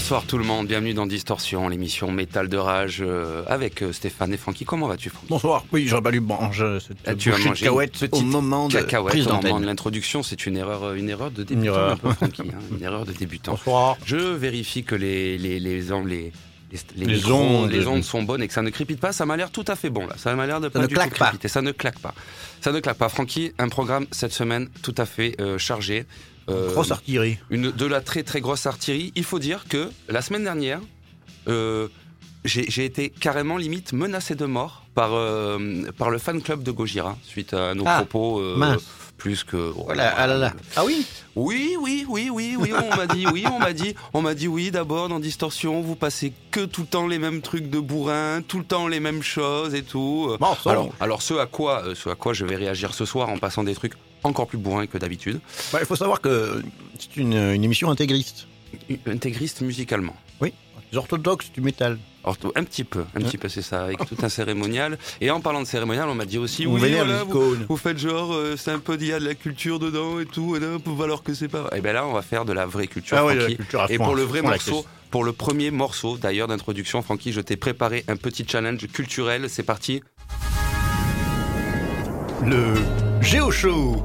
Bonsoir tout le monde, bienvenue dans Distorsion, l'émission métal de rage euh, avec euh, Stéphane et Francky. Comment vas-tu Francky? Bonsoir, oui, j'aurais pas dû manger cette Ah, tu as mangé cacahuète petite au moment de Cacahuète au moment de l'introduction, c'est une erreur, euh, une erreur de débutant, erreur. un peu, Francky, hein, une erreur de débutant. Bonsoir. Je vérifie que les les les on- les, les, Les micros, ondes. les ondes sont bonnes et que ça ne crépite pas. Ça m'a l'air tout à fait bon là. Ça m'a l'air de pas ne du claque tout pas. crépiter. Ça ne claque pas. Ça ne claque pas. Francky, un programme cette semaine tout à fait euh, chargé. Euh, Grosse artillerie. une, de la très très grosse artillerie. Il faut dire que la semaine dernière, euh, j'ai été carrément limite menacé de mort par, euh, par le fan club de Gojira suite à nos Ah, propos. mince. plus que. Voilà, ah là là. Ah oui Oui, oui, oui, oui, oui, on m'a dit, oui, on m'a dit, on m'a dit oui. D'abord dans Distorsion, vous passez que tout le temps les mêmes trucs de bourrin, tout le temps les mêmes choses et tout. Bon, alors, alors ce à quoi, ce à quoi je vais réagir ce soir en passant des trucs encore plus bourrins que d'habitude. bah, il faut savoir que c'est une, une émission intégriste. Intégriste musicalement. Oui. Les orthodoxes du métal. Ortho- un petit peu, un Ouais. petit peu, c'est ça, avec tout un cérémonial. Et en parlant de cérémonial, on m'a dit aussi, On oui, voilà, vous, vous faites genre, euh, c'est un peu, il y a de la culture dedans et tout, et là, alors que c'est pas. Et ben là, on va faire de la vraie culture. Ah ouais, la culture à et pour le à vrai morceau, pour le premier morceau d'ailleurs d'introduction, Francky, je t'ai préparé un petit challenge culturel. C'est parti. Le Géo Show.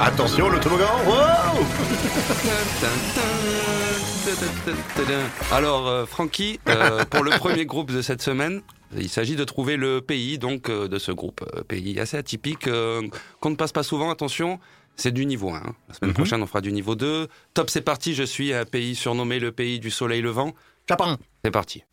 Attention, le toboggan. Wow Alors, euh, Francky, euh, pour le premier groupe de cette semaine, il s'agit de trouver le pays donc euh, de ce groupe. Pays assez atypique, euh, qu'on ne passe pas souvent. Attention, c'est du niveau 1. hein. La semaine Mhm. prochaine, on fera du niveau 2. Top, c'est parti. Je suis un pays surnommé le pays du soleil levant. Chapin. C'est parti.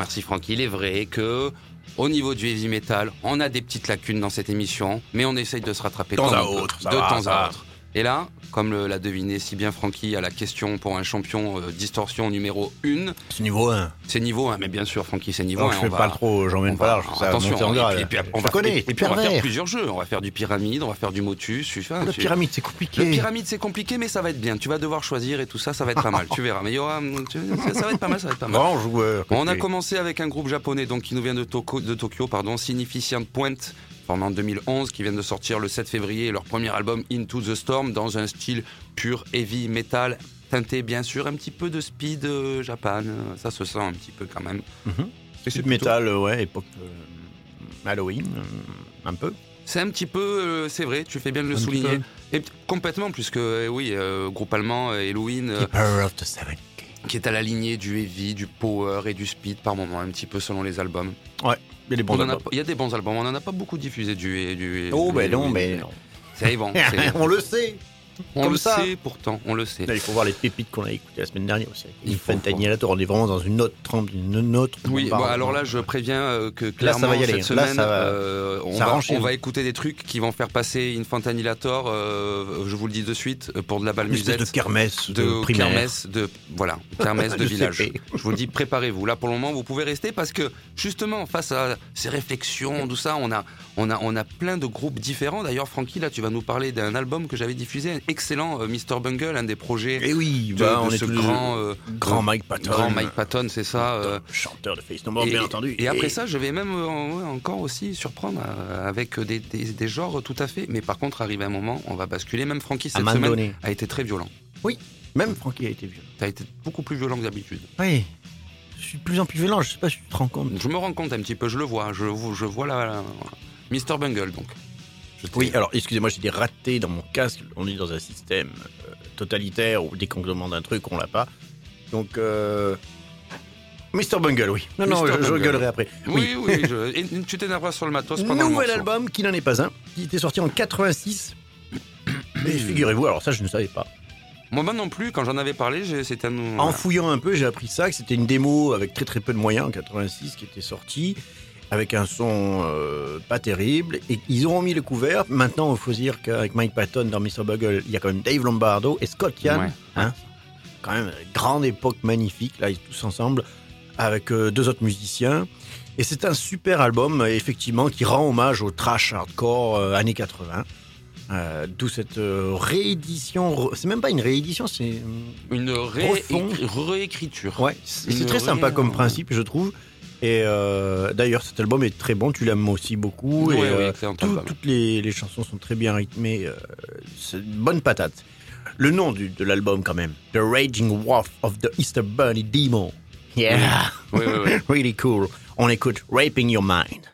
Francis Franck, il est vrai que au niveau du heavy metal, on a des petites lacunes dans cette émission, mais on essaye de se rattraper Temps comme à on peut, autre, ça de va, temps à autre. Et là, comme l'a deviné si bien Francky à la question pour un champion euh, distorsion numéro 1, C'est niveau 1. c'est niveau 1, mais bien sûr, Francky, c'est niveau Donc 1. je fais on pas va- le trop, j'emmène on pas va- large. Va attention, monter en et puis- et puis Je on va, connais, et les puis on va faire plusieurs jeux. On va faire du pyramide, on va faire du motus. enfin, Le tu- pyramide, c'est le compliqué. pyramide, c'est compliqué, mais ça va être bien. Tu vas devoir choisir et tout ça, ça va être pas mal. Tu verras. Mais il y aura, tu- ça, va être pas mal, ça va être pas mal. Grand joueur. On a commencé avec un groupe japonais donc qui nous vient de, Toko- de Tokyo, pardon, Significant Point, formé en 2011, qui viennent de sortir le 7 février leur premier album Into the Storm dans un style pur heavy metal, teinté bien sûr un petit peu de speed euh, Japan. Ça se sent un petit peu quand même. Et c'est plutôt- métal, euh, ouais, époque euh, Halloween, euh, un peu. C'est un petit peu, c'est vrai, tu fais bien de le Un souligner. Et complètement, puisque oui, groupe allemand, Halloween, of the Seven. qui est à la lignée du heavy, du power et du speed par moment, un petit peu selon les albums. Il y a des bons On albums. pas- Il y a des bons albums, on n'en a pas beaucoup diffusé du. du Oh, ben non, mais non. C'est bon, c'est- On le sait. On comme le ça. sait pourtant, on le sait. Là, il faut voir les pépites qu'on a écoutées la semaine dernière aussi. Il faut On est vraiment dans une autre trempe, une autre. Oui, bon, alors là, je préviens euh, que Là, clairement ça va y aller. cette Là, semaine, ça va- euh, on, ça va, renchaîne. on va écouter des trucs qui vont faire passer Infantanilator, euh, je vous le dis de suite, euh, pour de la balle une espèce musette. de kermesse, de, de primaire. kermesse de voilà kermesse de village. Je vous le dis, préparez-vous. Là pour le moment, vous pouvez rester parce que justement face à ces réflexions, tout ça, on a on a on a plein de groupes différents. D'ailleurs, Francky, là, tu vas nous parler d'un album que j'avais diffusé, excellent euh, Mr Bungle, un des projets Et oui, de, bah, de on est ce grand euh, grand Mike Patton. grand Mike Patton, c'est ça. euh, chanteur de Face No More, et, bien entendu. et après ça, je vais même euh, encore aussi surprendre euh, avec des, des, des genres tout à fait. Mais par contre, arrivé un moment, on va basculer. Même Francky à un cette moment semaine donné. a été très violent. Même Francky a été violent. T'as été beaucoup plus violent que d'habitude. Oui, je suis de plus en plus violent, je sais pas si tu te rends compte. Je me rends compte un petit peu, je le vois, je, je vois la, la- Mr Bungle donc. Oui, alors excusez-moi, j'ai des ratés dans mon casque. On est dans un système euh, totalitaire où dès qu'on demande un truc, on l'a pas. Donc, euh... Mr. Bungle, oui. Non, non, je, je gueulerai après. Oui, oui, je- et tu t'énerveras sur le matos pendant Nouvel album qui n'en est pas un, qui était sorti en 86. Et figurez-vous, alors ça je ne savais pas. Moi non plus, quand j'en avais parlé, c'était un... En fouillant un peu, j'ai appris ça, que c'était une démo avec très très peu de moyens en 86 qui était sortie, avec un son euh, pas terrible. Et ils auront mis le couvert. Maintenant, il faut dire qu'avec Mike Patton dans Mr. Bugle, il y a quand même Dave Lombardo et Scott Yann. Ouais. Hein quand même, grande époque magnifique, là, ils sont tous ensemble, avec euh, deux autres musiciens. Et c'est un super album, effectivement, qui rend hommage au trash hardcore euh, années 80. Euh, D'où cette euh, réédition. C'est même pas une réédition, c'est. Une ré- réécriture. Ouais, c'est très sympa ré- comme principe, je trouve. Et euh, d'ailleurs, cet album est très bon, tu l'aimes aussi beaucoup. Ouais, et, euh, tout- toutes les, les chansons sont très bien rythmées. euh, c'est une bonne patate. Le nom du- de l'album, quand même The Raging Wolf of the Easter Bunny Demon. Yeah, Oui, oui, oui. really cool. On écoute Raping Your Mind.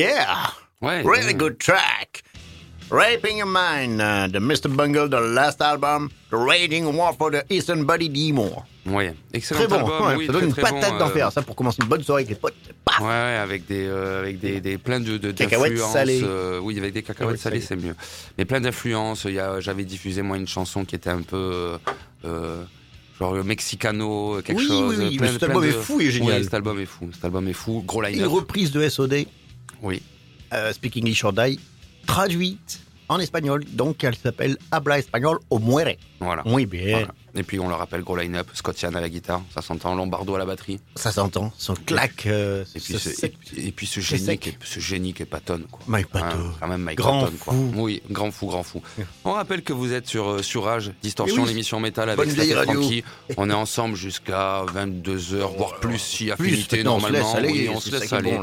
Yeah! Ouais. Really ouais. good track. Raping Your Mind, uh, the Mr. Bungle, the last album, The Raging War for the Eastern Buddy D. Moore. Ouais, excellent Très bon, album. ouais, oui, ça très, donne une patate bon, d'enfer, euh, ça pour commencer une bonne soirée avec les potes. Paf Ouais, ouais, avec des, euh, avec des, des plein de, de Cacahuètes salées. euh, oui, avec des cacahuètes Cacahuètes salées, c'est mieux. Mais plein d'influences. J'avais diffusé moi une chanson qui était un peu euh, euh, genre le mexicano, quelque Oui, chose. oui, oui, plein- mais cet album de- est fou et génial. Oui, cet album est fou. Cet album est fou. Gros Une line-up. reprise de SOD, Oui. euh, Speak English or Die, traduite en espagnol, donc elle s'appelle Habla Espagnol o Muere. Voilà. Muy bien, Voilà. Et puis on le rappelle, gros line-up, Scott Yann à la guitare, ça s'entend, Lombardo à la batterie. ça s'entend, son claque. euh, Et puis, ce et, et puis ce c'est génie, qui est, ce génie qui est Patton. Quoi. Mike Patton. Hein, quand même Mike Grand Patton, quoi. fou. Oui, grand fou, grand fou. On rappelle que vous êtes sur, euh, sur Rage, Distorsion, oui. l'émission métal avec Bonne vieille radio. On est ensemble jusqu'à 22h, voire plus si Plus, affinité se normalement. laisse aller, Oui, on se laisse aller.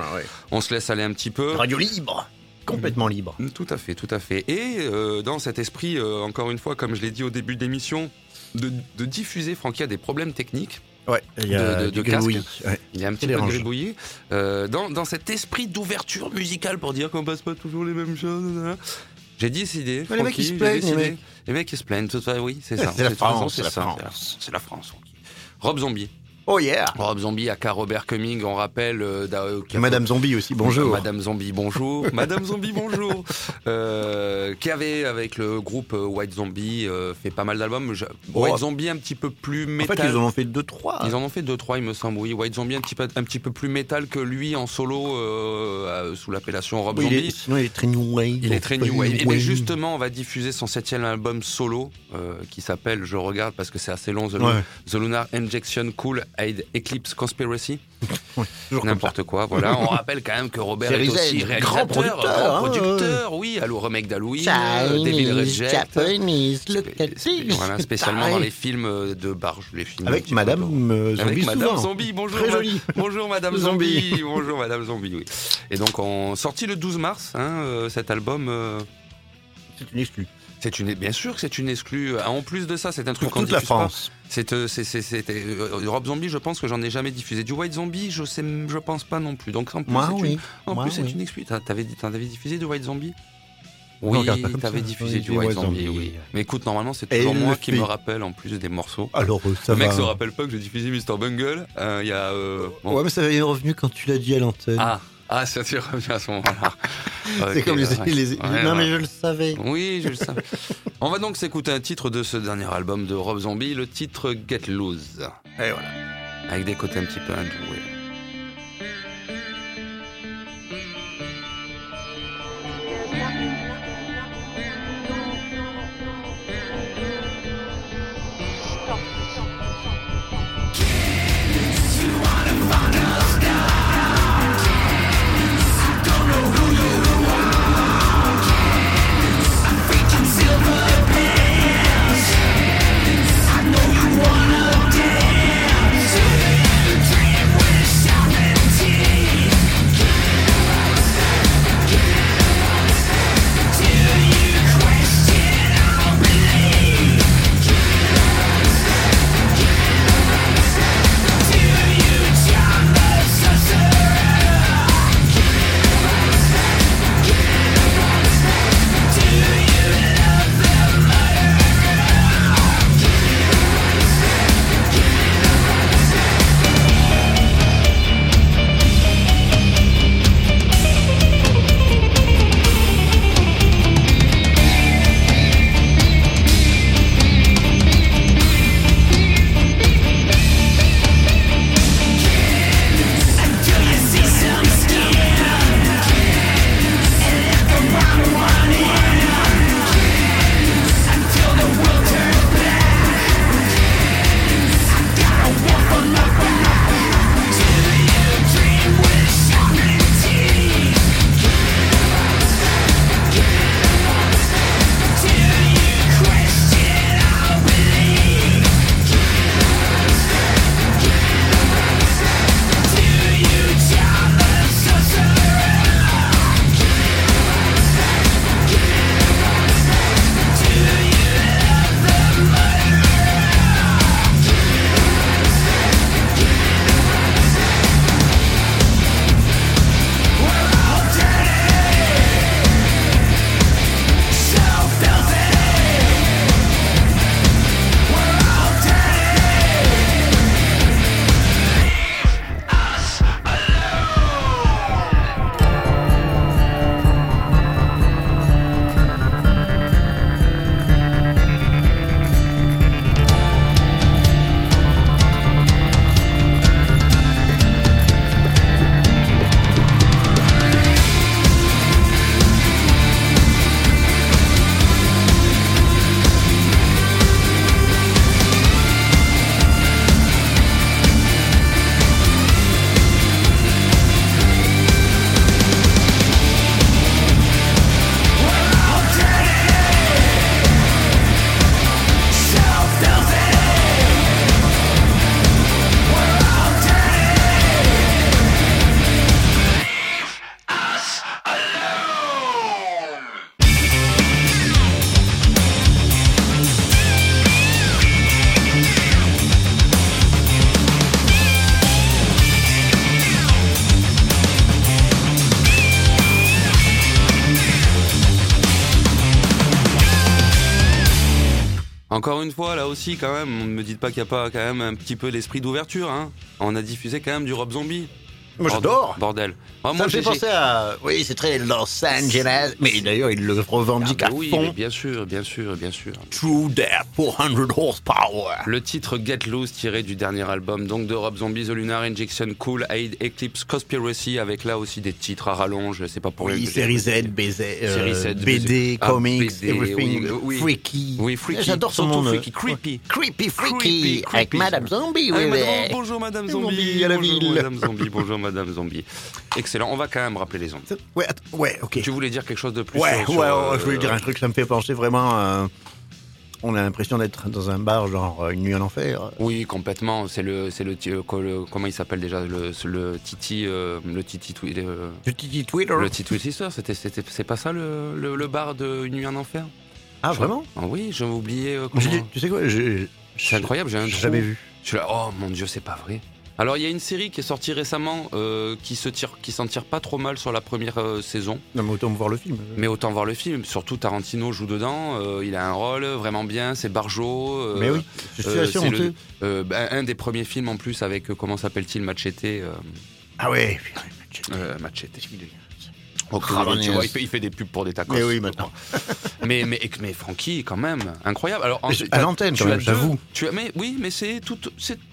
On se laisse aller un petit peu. Radio libre, complètement libre. Tout à fait, tout à fait. Et euh, dans cet esprit, euh, encore une fois, comme je l'ai dit au début de l'émission, de, de diffuser, Francky a des problèmes techniques. Ouais, il y a De- de- de casque. gribouillis, ouais. Il est un petit peu dérangeant. gribouillé. Euh, dans, dans cet esprit d'ouverture musicale pour dire qu'on passe pas toujours les mêmes choses. J'ai décidé. Mais les mecs, ils se plaignent, les mecs. Les mecs, ils se plaignent. Tout ça, oui, c'est ça. C'est la De France, c'est la France. C'est la France. Rob Zombie. Oh yeah Rob Zombie, aka Robert Cumming, on rappelle. euh, euh, Madame Zombie aussi, bonjour. Madame Zombie, bonjour. Madame Zombie, bonjour. Euh, qui avait, avec le groupe euh, White Zombie, euh, fait pas mal d'albums. Je- Oh. White Zombie, un petit peu plus En métal. fait, ils en ont fait deux, trois. Ils en ont fait deux trois, il me semble. Oui, White Zombie un petit peu un petit peu plus métal que lui en solo euh, sous l'appellation Rob Oui, il Zombie. est, sinon, il est très new wave. Il est très new wave. Et bien justement, on va diffuser son septième album solo euh, qui s'appelle, je regarde parce que c'est assez long, The, Ouais. The Lunar Injection Cool Aid Eclipse Conspiracy. Ça. N'importe quoi, voilà. On rappelle quand même que Robert est Série aussi réalisateur, grand producteur, grand hein, producteur, oui, allô, remake d'Halloween, Devil Reject. Japanese, Spé- voilà, spécialement dans les films de barge, les films Avec Madame euh, avec Zombie Madame souvent. Zombie, bonjour. Très jolie. Bonjour Madame Zombie. Zombie. bonjour Madame Zombie, oui. Et donc, on sorti le 12 mars, hein, euh, cet album. euh, C'est une exclue. C'est une, bien sûr que c'est une exclue. Ah, En plus de ça, c'est un truc qu'on toute la diffuse. France. C'est, euh, c'est, c'est- c'était euh, Rob Zombie. Je pense que j'en ai jamais diffusé. Du White Zombie, je sais, je pense pas non plus. Donc en plus, Moi, c'est oui. une, en Moi, plus, c'est oui. une exclue. T'en avais diffusé du White Zombie? Oui, t'avais diffusé Oui, du White Zombie, Zombie. oui. Mais écoute, normalement, c'est toujours moi qui me rappelle en plus des morceaux. Alors, euh, ça le mec va. se rappelle pas que j'ai diffusé Mr. Bungle. Euh, Il y a. euh, bon. Ouais, mais ça est revenu quand tu l'as dit à l'antenne. Ah, ah, ça t'y revient à ce moment-là. c'est comme les, ouais. les- Ouais, Non, ouais. mais je le savais. Oui, je le sais. On va donc s'écouter un titre de ce dernier album de Rob Zombie, le titre Get Loose, Et voilà. avec des côtés un petit peu indoués. Encore une fois, là aussi, quand même, ne me dites pas qu'il n'y a pas quand même un petit peu l'esprit d'ouverture. Hein. On a diffusé quand même du Rob Zombie. Moi, j'adore. Bordel. Ah, Ça moi, me fait penser à. Oui, c'est très Los Angeles. Mais d'ailleurs, il le Ah, revendique bah à oui, mais fond. bien sûr, bien sûr, bien sûr. True Death, 400 horsepower. Le titre Get Loose tiré du dernier album donc de Rob Zombie, The Lunar Injection, Cool Aid, Eclipse, Conspiracy avec là aussi des titres à rallonge, c'est pas pour Oui, j'ai- série Z, BZ, euh, Z, BD, ah, comics, BD, everything, oui, freaky. Oui, freaky. J'adore son nom. freaky, euh, creepy. Creepy, freaky. Avec. Madame Zombie, Ah, oui, madame- bonjour Madame Zombie Zombie, à la bonjour. Madame Zombie, bonjour Madame Zombie. Excellent, on va quand même rappeler les ondes. Ouais, ouais, ok. Tu voulais dire quelque chose de plus Ouais, sur- ouais, sur, ouais, euh, je voulais dire un truc, ça me fait penser vraiment à... On a l'impression d'être dans un bar, genre euh, une nuit en enfer. Oui, complètement. C'est le, c'est le, euh, le- comment il s'appelle déjà le, le Titi, euh, le Titi, Twi- le, Titi Twitter. le Titi Twister. C'était, c'était, c'est pas ça le, le, le bar de Une nuit en enfer? Ah, Je- vraiment? Ah Oui, j'avais oublié. euh, comment- Tu sais quoi C'est incroyable, j'ai jamais vu. Je suis là, oh mon dieu, c'est pas vrai. Alors il y a une série qui est sortie récemment euh, qui se tire, qui s'en tire pas trop mal sur la première euh, saison, Non, mais autant voir le film. mais autant voir le film. Surtout Tarantino joue dedans, euh, il a un rôle vraiment bien, c'est Barjo. mais oui, je suis le- bah, un des premiers films en plus avec comment s'appelle-t-il Machete. Ah ouais. euh, Machete. Oh, tu vois, il fait, il fait des pubs pour des tacos. Mais oui, maintenant. mais mais mais Francky quand même incroyable. Alors ensuite, à l'antenne, quand même, j'avoue. Mais oui, mais c'est tout,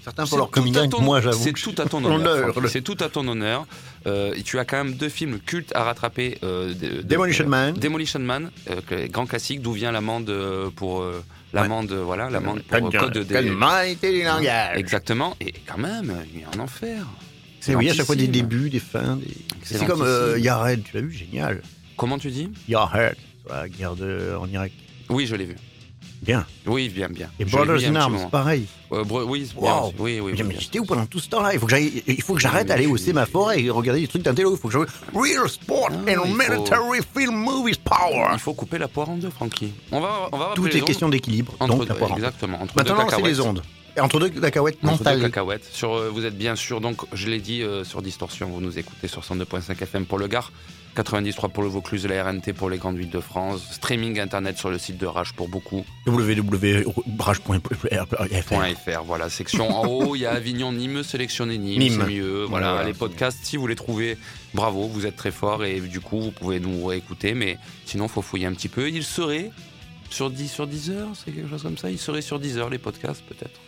Certains pour leur communion, ton- moi j'avoue. C'est tout à ton Honneur, C'est tout à ton honneur. Euh, tu as quand même deux films cultes à rattraper. euh, de- de- Demolition de- Man. Demolition Man, euh, grand classique. D'où vient l'amende euh, pour l'amende, voilà, l'amende pour code de. Quelle maîtrise du langage. Exactement. Et quand même, il a un enfer. C'est oui, à chaque fois des débuts, des fins. Des... C'est comme euh, Yared, tu l'as vu, génial. Comment tu dis? Yared, la guerre de... en Irak. Oui, je l'ai vu. Bien. Oui, bien, bien. Et Brothers in Arms, pareil. Euh, bro- oui, Wow. oui, oui. Mais, oui, j'étais où pendant tout ce temps-là? Il faut que j'arrête d'aller au sémaphore et regarder des trucs d'un télo. Il faut que je Real sport Ah, and faut- military film movies power. Il faut couper la poire en deux, Francky. On va, on va Tout les est ondes. question d'équilibre. Entre, donc la poire en- exactement. Entre Maintenant, c'est les ondes. Entre deux cacahuètes non Entre deux cacahuètes. Sur, euh, vous êtes bien sûr, donc je l'ai dit euh, sur Distorsion, vous nous écoutez sur 102.5 FM pour le Gard, 93 pour le Vaucluse, la RNT pour les grandes villes de France, streaming internet sur le site de Rage pour beaucoup. www.rage.fr. .fr, voilà, section en haut, il y a Avignon, Nîmes, sélectionné Nîmes, Nîmes. c'est mieux. Voilà, Voilà. les podcasts, si vous les trouvez, bravo, vous êtes très forts et du coup, vous pouvez nous réécouter, mais sinon, faut fouiller un petit peu. Il serait sur 10 sur 10 heures, c'est quelque chose comme ça Il serait sur 10 heures, les podcasts, peut-être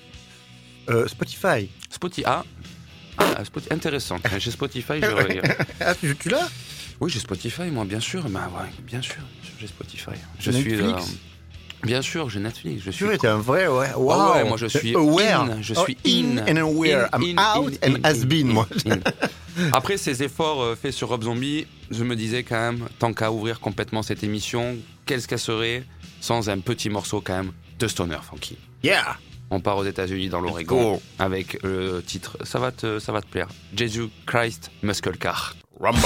Euh, Spotify. Spotify, ah, ah, Spotify, intéressant. Chez Spotify, je... Ah, tu, tu l'as? Oui, j'ai Spotify, moi, bien sûr. Bah, ouais, bien sûr, j'ai Spotify. Je Netflix? suis. euh, bien sûr, j'ai Netflix. Je suis. Tu es un vrai, ouais. Ah Wow. ouais, moi je suis aware. in, je Oh, suis in, in, and aware. In, I'm out and has been, moi. Après ces efforts euh, faits sur Rob Zombie, je me disais quand même, tant qu'à ouvrir complètement cette émission, qu'est-ce qu'elle serait sans un petit morceau quand même de Stoner Funky? Yeah. On part aux États-Unis dans l'Oregon go. avec le titre, ça va te, ça va te plaire, Jesus Christ Muscle Car. Rumble.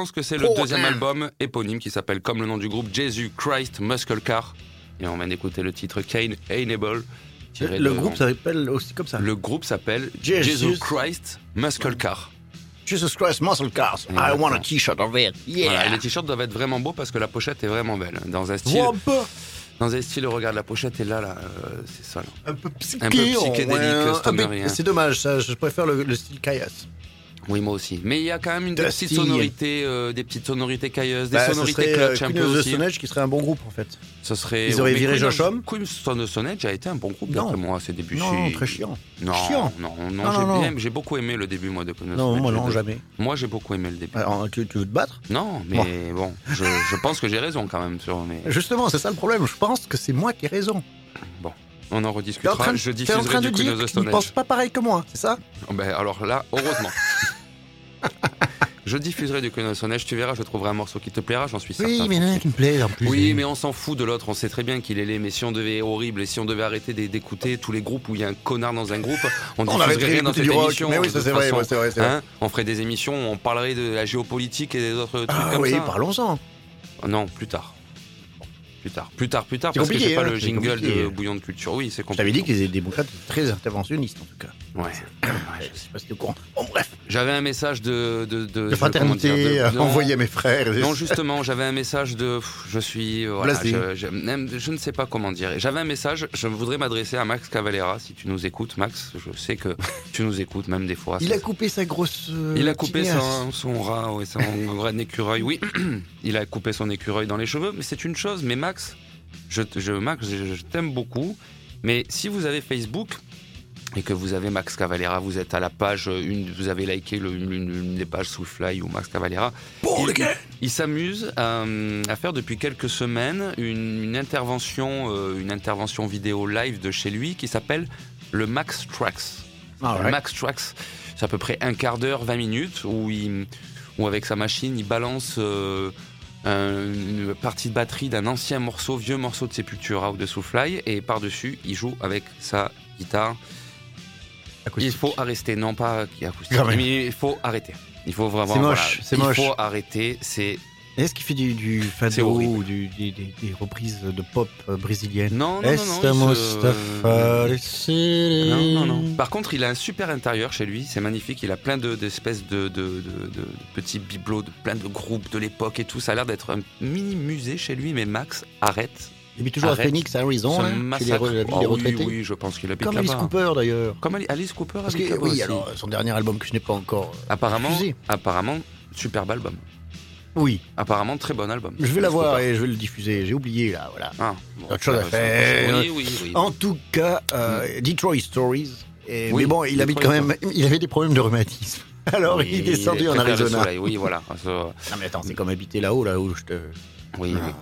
Pense que c'est le deuxième album éponyme qui s'appelle comme le nom du groupe Jesus Christ Muscle Car. Et on vient d'écouter le titre Kane Enable. tiré Le de- groupe s'appelle aussi comme ça. Le groupe s'appelle Jesus. Jesus Christ Muscle Car. Jesus Christ Muscle Cars. I want a t-shirt of it. Yeah. Voilà, et les t-shirts doivent être vraiment beaux parce que la pochette est vraiment belle. Dans un style, peu, dans un style, regarde la pochette est là, là, euh, c'est ça. Là. un peu psyché, Un peu psychédélique, ouais. C'est dommage, ça. Je préfère le, le style Kaias. Oui, moi aussi. Mais il y a quand même une des petites sonorités, euh, des petites sonorités cailleuses, des Bah, sonorités serait euh, clutch un Queen peu of the aussi. Qui serait un bon groupe en fait. Ce serait. Ils auraient mais viré Josh Homme Queen of the Stone Age a été un bon groupe Non. d'après moi à ses débuts. Non, C'est- très chiant. Non, Chiant. non, non, Non, j'ai non, non. beaucoup aimé le début moi de Queen of Non, moi non, jamais. Moi j'ai beaucoup aimé le début. Alors, tu, tu veux te battre? Non, mais bon, je, je pense que j'ai raison quand même sur mes. Justement, c'est ça le problème. Je pense que c'est moi qui ai raison. On en rediscutera. train, je t'es en train diffuserai de du Queen of the Stone ne Age. pensent pas pareil que moi, c'est ça? Ben, alors là, heureusement. je diffuserai du Queen of the Stone Age, tu verras, je trouverai un morceau qui te plaira, j'en suis certain. Oui, mais il y en a un qui me plaît en plus. Oui, mais on s'en fout de l'autre, on sait très bien qu'il est laid, mais si on devait horrible et si on devait arrêter d'é- d'écouter tous les groupes où il y a un connard dans un groupe, on On diffuserait rien dans cette rock. émission. Mais oui, ça c'est vrai, ouais, vrai. Hein? On ferait des émissions où on parlerait de la géopolitique et des autres trucs Ah comme oui, ça. parlons-en. Non, plus tard. Plus tard, plus tard, plus tard, C'est parce que j'ai compliqué, pas hein, le c'est jingle compliqué. de Bouillon de Culture. Oui, c'est Je compliqué. t'avais dit que les démocrates étaient très interventionnistes en tout cas. Ouais. Je sais pas si t'es au courant. Bon, bref, J'avais un message de. De, de, de je- comment dire, fraternité de- euh, non. envoyé à mes frères. Non, justement, j'avais un message de. pff, Je suis. euh, Voilà, je, je- même- je ne sais pas comment dire. J'avais un message, je voudrais m'adresser à Max Cavalera, si tu nous écoutes. Max, je sais que tu nous écoutes, même des fois. Il a coupé sa grosse. euh, Il a coupé son, son rat, ouais, son rat d'écureuil. Oui, il a coupé son écureuil dans les cheveux, mais c'est une chose. Mais Max, je, te- je, Max, je, je t'aime beaucoup. Mais si vous avez Facebook et que vous avez Max Cavalera, vous êtes à la page, euh, une, vous avez liké le- une, une des pages Soulfly ou Max Cavalera, Bon, il, il s'amuse à, à faire depuis quelques semaines une, une intervention, euh, une intervention vidéo live de chez lui qui s'appelle le Max Tracks. Ah, Le ouais. Max Tracks, c'est à peu près un quart d'heure, 20 minutes, où, il, où avec sa machine, il balance euh, une partie de batterie d'un ancien morceau, vieux morceau de Sepultura ou de Soulfly, et par-dessus, il joue avec sa guitare. Il faut arrêter, non pas acoustique, mais il faut arrêter. Il faut vraiment. C'est moche, voilà, c'est il moche. faut arrêter. C'est Est-ce qu'il fait du, du fado ou du- des, des- des reprises de pop euh, brésiliennes non, non, non, non, se- Non, non, non. Par contre, il a un super intérieur chez lui, c'est magnifique. Il a plein de- d'espèces de, de, de- de- de petits bibelots, de plein de groupes de l'époque et tout. Ça a l'air d'être un mini musée chez lui, mais Max, arrête. Il habite toujours Arrête. à Phoenix, Arizona, Ce hein, les, massacre. re- la ville Oh oui, oui, je pense qu'il habite Comme Alice. Cooper d'ailleurs. Comme Ali- Alice Cooper Parce que, oui, aussi. alors, son dernier album que je n'ai pas encore. euh, Apparemment, apparemment, superbe album. Oui, Apparemment, très bon album. je vais l'avoir et je vais le diffuser. J'ai oublié là, voilà. Ah, bon, Autre chose à ça, faire. Oui, oui, oui. En tout cas, euh, Detroit Stories. Et- Mm. Oui, mais bon, il habite Detroit quand même. Il avait des problèmes de rhumatisme. Alors il est descendu en Arizona. Oui, voilà. Non mais attends, c'est comme habiter là-haut, là où je te. Oui, oui.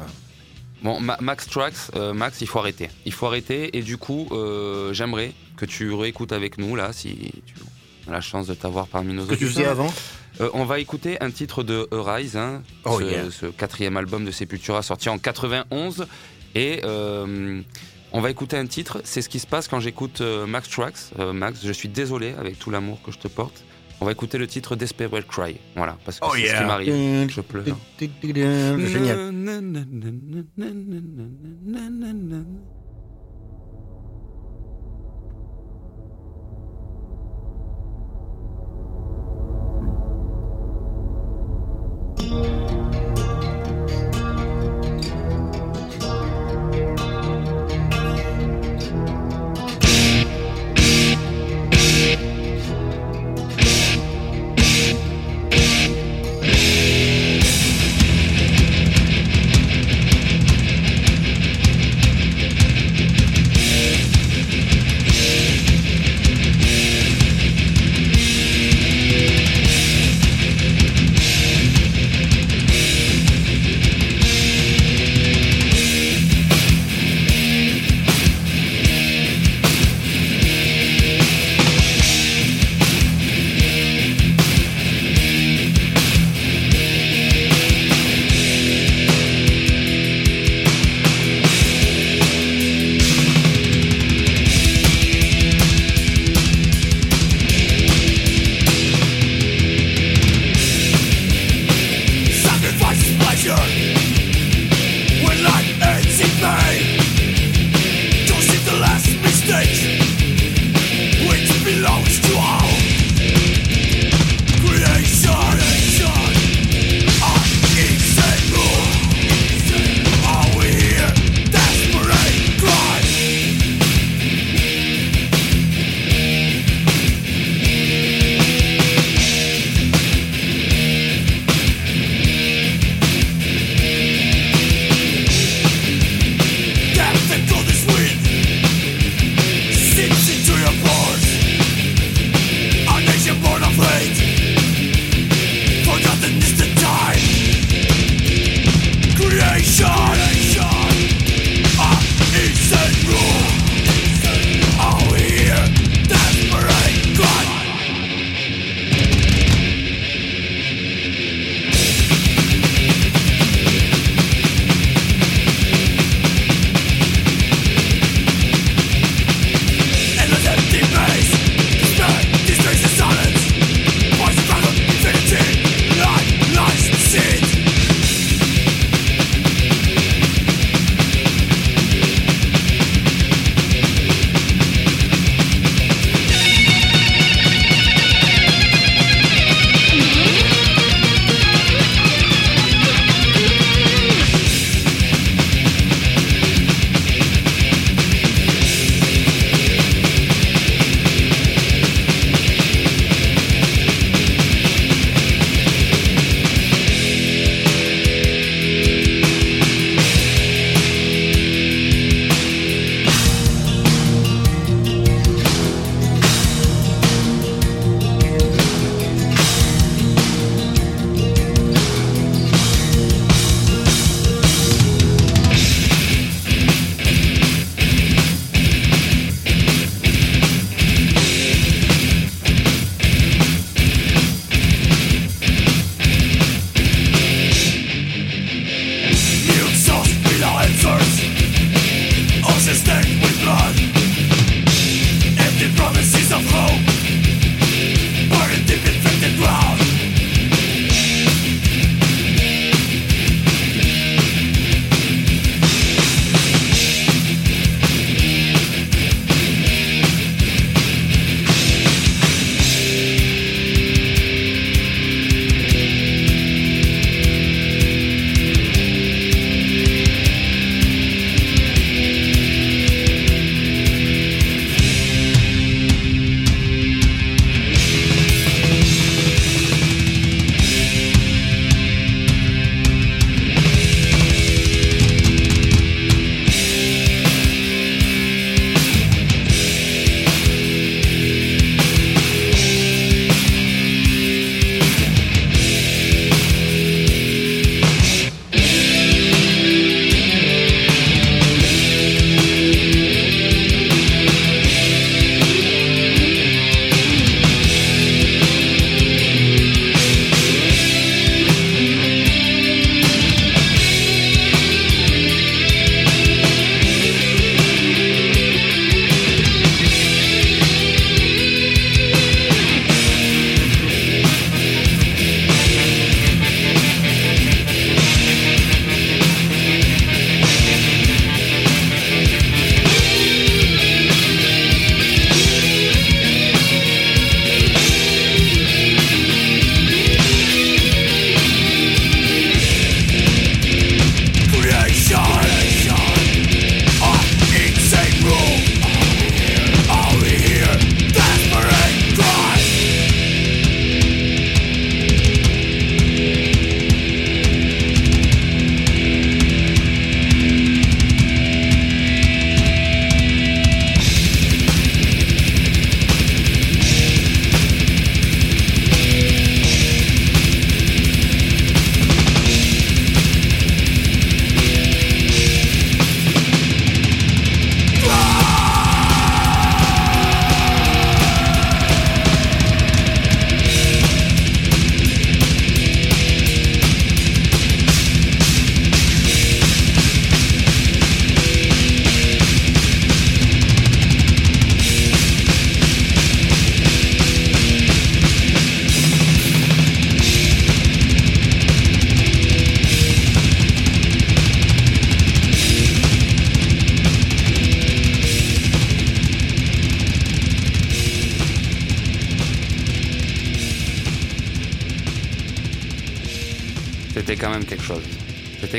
Bon, Ma- Max Tracks, euh, Max, il faut arrêter. Il faut arrêter et du coup, euh, j'aimerais que tu réécoutes avec nous là, si tu la chance de t'avoir parmi nos Ce que tu auditeurs. faisais avant Euh, on va écouter un titre de Arise, hein, Oh, ce, yeah. ce quatrième album de Sepultura sorti en 91. Et euh, on va écouter un titre, c'est ce qui se passe quand j'écoute euh, Max Tracks. Euh, Max, je suis désolé avec tout l'amour que je te porte. On va écouter le titre Desperate Cry. Voilà, parce que Oh, c'est ce qui m'arrive. Je pleure. Génial. Desperate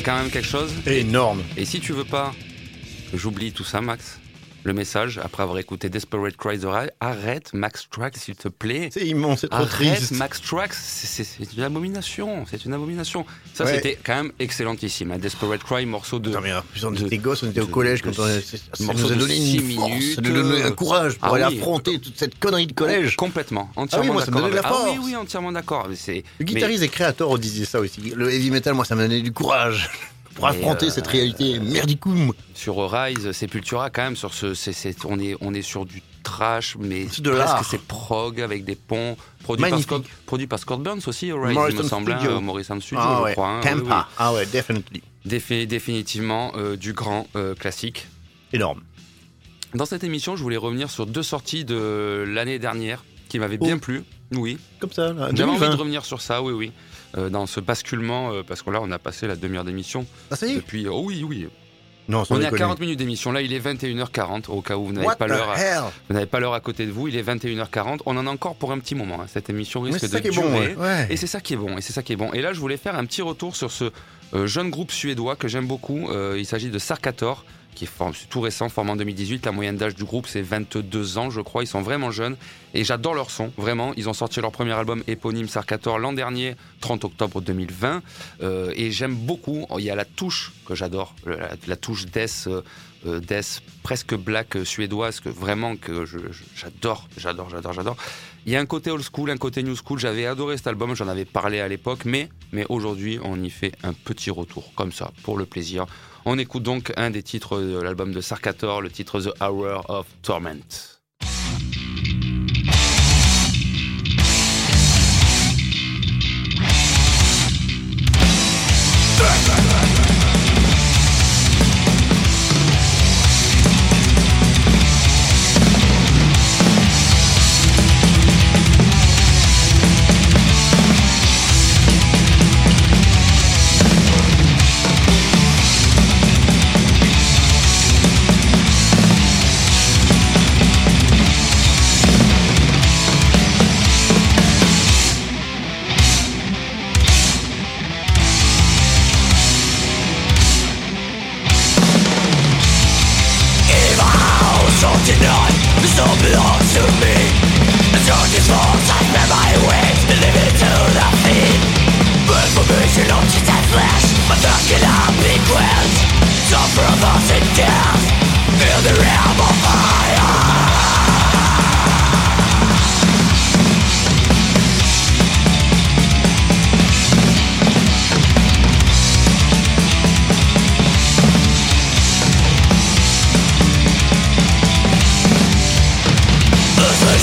quand même quelque chose. Énorme. Et si tu veux pas que j'oublie tout ça, Max, le message, après avoir écouté Desperate Cries arrête Max Trax, s'il te plaît. C'est immense, c'est trop Arrête triste. Max Trax, c'est- une abomination, c'est une abomination. Ça, Ouais. c'était quand même excellentissime. hein. Desperate Cry, morceau de. Non, mais on de- était gosses, on était au de- collège de quand on morceau nous a de donné une force, minutes, ça nous a donné un courage pour Ah aller oui. affronter toute cette connerie de collège. Complètement, entièrement moi, ça me d'accord. donnait de la avec- Ah oui, force. oui, entièrement d'accord. Le mais- guitariste et créateur, on disait ça aussi. Le heavy metal, moi, ça m'a donné du courage pour affronter euh, cette réalité merdicum. sur Rise, Sepultura, quand même, sur ce, c'est- on, est, on est sur du trash, mais de presque c'est prog avec des ponts. Produit par, Magnifique. Scott, produit par Scott Burns aussi, Rise, il Morrison me semble. hein, Studio. euh, Morrison Studio, Ah je ouais, crois. hein, oui. Ah ouais, definitely. Défi- définitivement euh, du grand euh, classique. Énorme. Dans cette émission, je voulais revenir sur deux sorties de l'année dernière qui m'avaient bien Oh. plu. Oui, Comme ça, j'avais envie 2020. de revenir sur ça, oui, oui. Euh, dans ce basculement, euh, parce que là, on a passé la demi-heure d'émission Ah, ça y est depuis. oh oui, oui. Non, On est à déconner. 40 minutes d'émission. Là, il est 21h40, au cas où vous n'avez pas l'heure. à- hell Vous n'avez pas l'heure à côté de vous, il est 21h40. On en a encore pour un petit moment. hein. Cette émission risque de durer. bon, ouais. Ouais. Et c'est ça qui est bon. Et c'est ça qui est bon. Et là, je voulais faire un petit retour sur ce euh, jeune groupe suédois que j'aime beaucoup. Euh, il s'agit de Sarkator, qui est tout récent, formé en 2018. La moyenne d'âge du groupe, c'est 22 ans, je crois. Ils sont vraiment jeunes. Et j'adore leur son, vraiment. Ils ont sorti leur premier album éponyme Sarkator l'an dernier, 30 octobre 2020. Euh, et j'aime beaucoup. Il y a la touche que j'adore, la, touche death, euh, euh, presque black euh, suédoise que vraiment que j'adore, j'adore, j'adore, j'adore. Il y a un côté old school, un côté new school. J'avais adoré cet album, j'en avais parlé à l'époque, mais, mais aujourd'hui, on y fait un petit retour, comme ça, pour le plaisir. On écoute donc un des titres de l'album de Sarkator, le titre The Hour of Torment. flesh My thoughts cannot be quenched Suffer a loss and death In the realm of fire.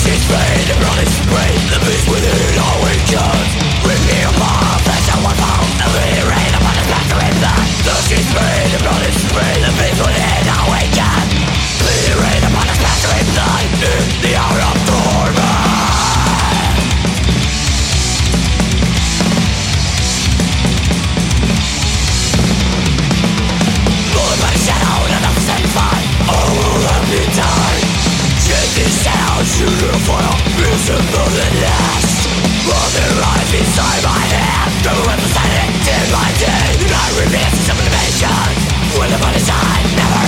She's pain, the blood is brain, the beast within. bleed, the blood is free, the faithful head awaken Bleeding upon a spattering night in the hour of torment. Lulled by shadow the same fight, oh let me die Check this out, shoot the fire, visible and last Brother, life inside my head, the weapons I in my day Reveals some dimension Will the all design. Never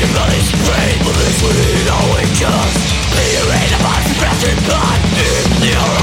Here in the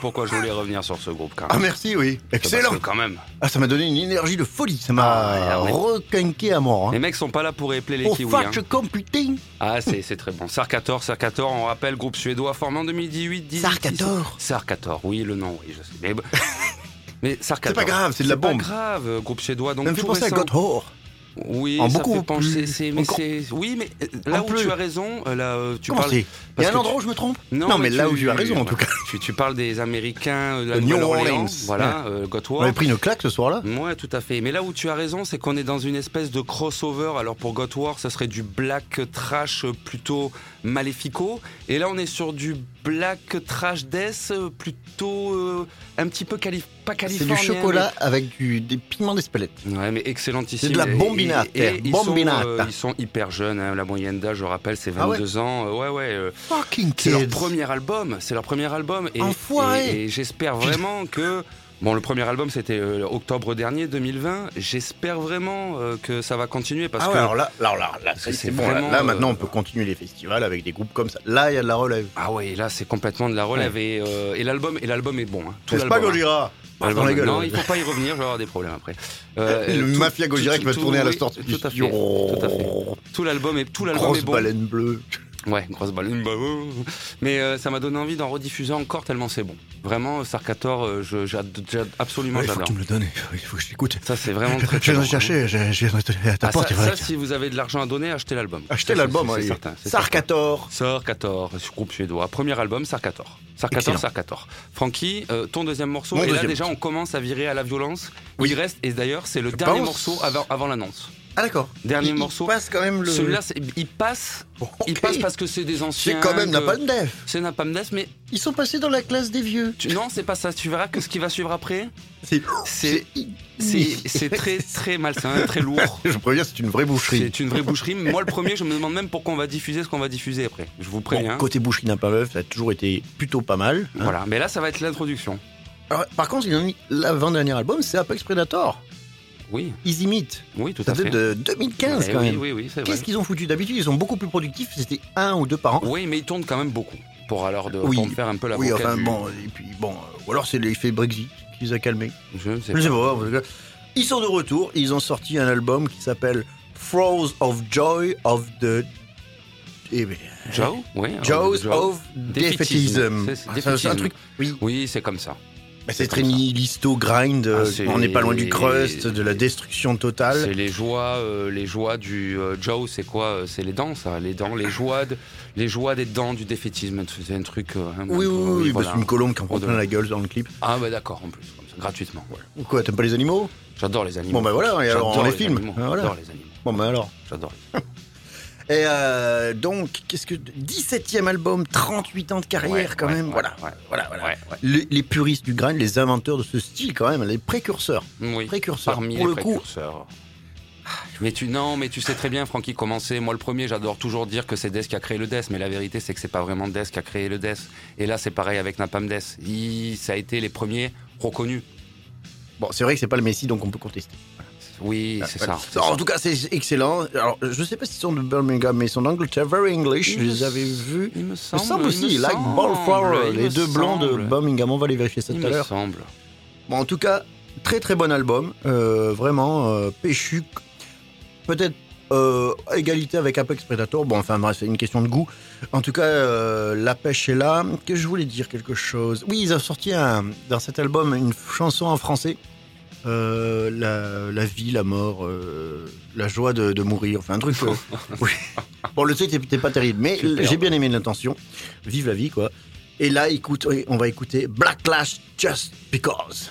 pourquoi je voulais revenir sur ce groupe quand Ah même. merci, oui. Parce Excellent. que quand même. Ah, ça m'a donné une énergie de folie. Ça m'a Ah, ouais, ouais. requinqué à mort. Hein. Les mecs sont pas là pour épeler les Oh, kiwis. hein. computing. Ah, c'est c'est très bon. Sarkator, Sarkator, on rappelle, groupe suédois formé en 2018. 18, Sarkator. Sarkator, oui, le nom, oui, je sais. Mais, mais Sarkator. C'est pas grave, c'est de la bombe. pas grave, groupe suédois. Donc Ça me fait tout penser à récent. Gothor. Oui, En ça beaucoup fait pencher. plus- c'est- mais c'est- Oui, mais euh, là où plus. tu as raison, euh, là, euh, tu Comment parles. Il y a un endroit où je me trompe? Non, mais là tu- où tu as raison en tout cas. Tu, tu parles des Américains de la Nouvelle-Orléans, Orleans. voilà, euh, On Gothwar. avait pris une claque ce soir-là. Ouais, tout à fait. Mais là où tu as raison, c'est qu'on est dans une espèce de crossover. Alors pour God War, ça serait du black trash plutôt maléfico. Et là, on est sur du black trash death plutôt euh, un petit peu calif pas C'est californien. du chocolat avec du, des piments d'Espelette. Ouais, mais excellentissime. C'est de la Et- bombinata, et- et ils, sont, bombinata. euh, ils sont hyper jeunes. hein. La moyenne d'âge, je rappelle, c'est Ah ouais 22 ans. Euh, ouais, ouais. euh, Fucking c'est leur premier album. C'est leur premier album. Et- et j'espère vraiment que. Bon, le premier album c'était euh, octobre dernier, 2020. J'espère vraiment euh, que ça va continuer parce Ah ouais, que alors là, là, là, que c'est bon. Là, vraiment, là, maintenant, euh, on peut continuer les festivals avec des groupes comme ça. Là, il y a de la relève. ah ouais, là c'est complètement de la relève et, euh, et l'album et l'album est bon. Hein. Tout N'est-ce pas, hein. Gojira? Gueule. Non, il faut pas y revenir, je vais avoir des problèmes après. Euh, Le tout- mafia Gojira qui va tourner à la sortie Tout à fait. Tout à fait. Tout l'album est tout l'album Grosse est bon. baleine bleue. Ouais, grosse baleine. bah, ouais. Mais euh, ça m'a donné envie d'en rediffuser encore tellement c'est bon. Vraiment, Sarkator, euh, je- j'ad- j'ad- absolument il faut que j'adore. tu me le donnes. Il faut que je l'écoute. Ça c'est vraiment très Je viens de chercher, je je viens de à ta Ah, porte. ça, ça, si vous avez de l'argent à donner, achetez l'album. Achetez l'album, c'est- ouais. c'est certain. Sarkator. Sarkator, ce groupe suédois. Premier album, Sarkator. Sarkator. Sarkator. Francky, euh, ton deuxième morceau. Mon et là, déjà, morceau. on commence à virer à la violence. Oui. Il reste, et d'ailleurs, c'est le dernier morceau avant, avant l'annonce. Ah d'accord. Dernier Il- il morceau. passe quand même le. Celui-là, il passe. Il parce que c'est des anciens. C'est quand même que- Napalm Death. C'est Napalm Death, mais Ils sont passés dans la classe des vieux. tu- non, c'est pas ça. Tu verras que ce qui va suivre après, C'est. c'est très très malsain, très lourd. Je préviens, c'est une vraie boucherie. C'est une vraie boucherie. Moi, le premier, je me demande même pourquoi on va diffuser ce qu'on va diffuser après. Je vous Bon, préviens. côté boucherie pas meuf, ça a toujours été plutôt pas mal. hein. Voilà, mais là, ça va être l'introduction. Par contre, ont mis l'avant-dernier album, c'est Apex Predator. Oui, Easy Meat. oui, tout Ça à fait. date de 2015 Eh quand oui, même. oui, oui, c'est vrai. Qu'est-ce qu'ils ont foutu d'habitude? Ils sont beaucoup plus productifs, c'était un ou deux par an. Oui, mais ils tournent quand même beaucoup pour alors de Oui. pour faire un peu la Oui, enfin bon, et puis bon, euh, ou alors c'est l'effet Brexit qui les a calmés. Je ne sais pas. Ils sont de retour, ils ont sorti un album qui s'appelle Throws of Joy of the. Eh bien, Joe, oui. Jaws Joe. of. Défaitism. C'est- Ah, C'est un truc. Oui. Oui, c'est comme ça. Bah, c'est C'est très nihilisto grind. euh, Ah, c'est- on n'est pas loin du crust, de la destruction totale. C'est les joies, euh, les joies du euh, Joe, c'est quoi euh, C'est les dents, ça, les dents, les joies, de- les joies des dents du défaitisme. C'est un truc. euh, un Oui, oui, peu- oui, oui, voilà. parce qu'une colombe qui en prend plein la gueule dans le clip. Ah bah d'accord, en plus, comme ça, gratuitement. voilà. Quoi, t'aimes pas les animaux? J'adore les animaux. Bon, bah voilà, et alors, on les filme. animaux. Ah, voilà. J'adore les animaux. Bon, bah alors. J'adore. Et euh, donc, qu'est-ce que. 17 e album, 38 ans de carrière Ouais, quand ouais, même. ouais, voilà. ouais. voilà, voilà. Les, les puristes du grind, les inventeurs de ce style quand même, les précurseurs. Oui. Précurseurs. Parmi Pour les le coup, précurseurs. Mais tu non, mais tu sais très bien, Francky, comment c'est. Moi, le premier, j'adore toujours dire que c'est Death qui a créé le Death, mais la vérité, c'est que c'est pas vraiment Death qui a créé le Death. Et là, c'est pareil avec Napalm Death. Il- ça a été les premiers reconnus. bon, c'est vrai que c'est pas le Messi, donc on peut contester. Oui, c'est Voilà. ça. c'est En tout cas, c'est excellent. Alors, je sais pas s'ils sont de Birmingham, mais ils sont d'Angleterre. Very English. Il Je me les avais vus. Il me Il me semble, semble il aussi, me like il les me deux blancs de. Birmingham. On va aller vérifier ça Il tout à me l'heure. semble. Bon, en tout cas, très très bon album. Euh, vraiment euh, péchu. Peut-être euh, égalité avec Apex Predator. Bon, enfin, bref, c'est une question de goût. En tout cas, euh, la pêche est là. Que je voulais dire quelque chose. Oui, ils ont sorti un- dans cet album une chanson en français. Euh, la, la vie, la mort, euh, la joie de, de mourir, enfin un truc. euh, oui. Bon, le titre n'était pas terrible, mais j'ai bien aimé l'intention. Vive la vie, quoi. Et là, écoute, on va écouter Blacklash Just Because.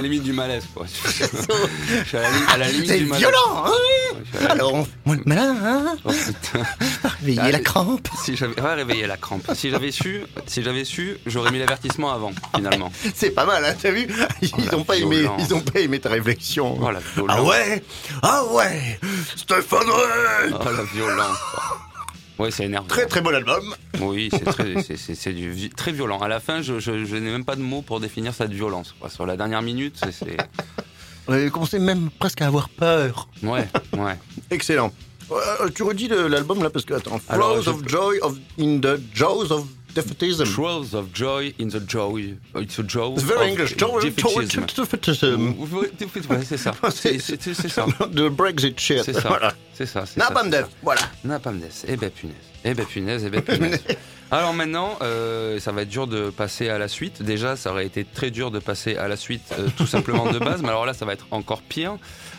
La limite du malaise, quoi. Je suis à la, li- à la limite C'est du malaise. violent, hein la- Alors, on fait moins le malin, hein Oh. Réveiller Ah, la crampe. Si j'avais ouais, réveillé la crampe. Si j'avais su, si j'avais su, j'aurais mis l'avertissement avant, finalement. C'est pas mal, hein, t'as vu Ils Oh, la ont pas aimé, ils ont pas aimé ta réflexion. Oh la violence. ah ouais? Ah ouais? Stéphane Oh la violence. Ouais, c'est énervant. Très très bon album. Oui, c'est très, c'est, c'est- c'est du vi- très violent. À la fin, je, je- je n'ai même pas de mots pour définir cette violence. quoi. Sur la dernière minute, c'est, On avait commencé même presque à avoir peur. ouais, ouais. Excellent. Euh, tu redis l'album là parce que attends, Alors, Flows je- of Joy of in the Jaws of Defeatism. Throes of joy in the joy. It's a joy. It's very English. Joy defeatism. Defeatism. Ouais, c'est ça. C'est, ça. The Brexit shit. C'est ça. Voilà. C'est ça. C'est Napalm Death. Voilà. Napalm Death. Eh ben punaise. Eh ben punaise. Eh ben punaise. Alors maintenant, euh, ça va être dur de passer à la suite. Déjà, ça aurait été très dur de passer à la suite, euh, tout simplement de base. Mais alors là, ça va être encore pire.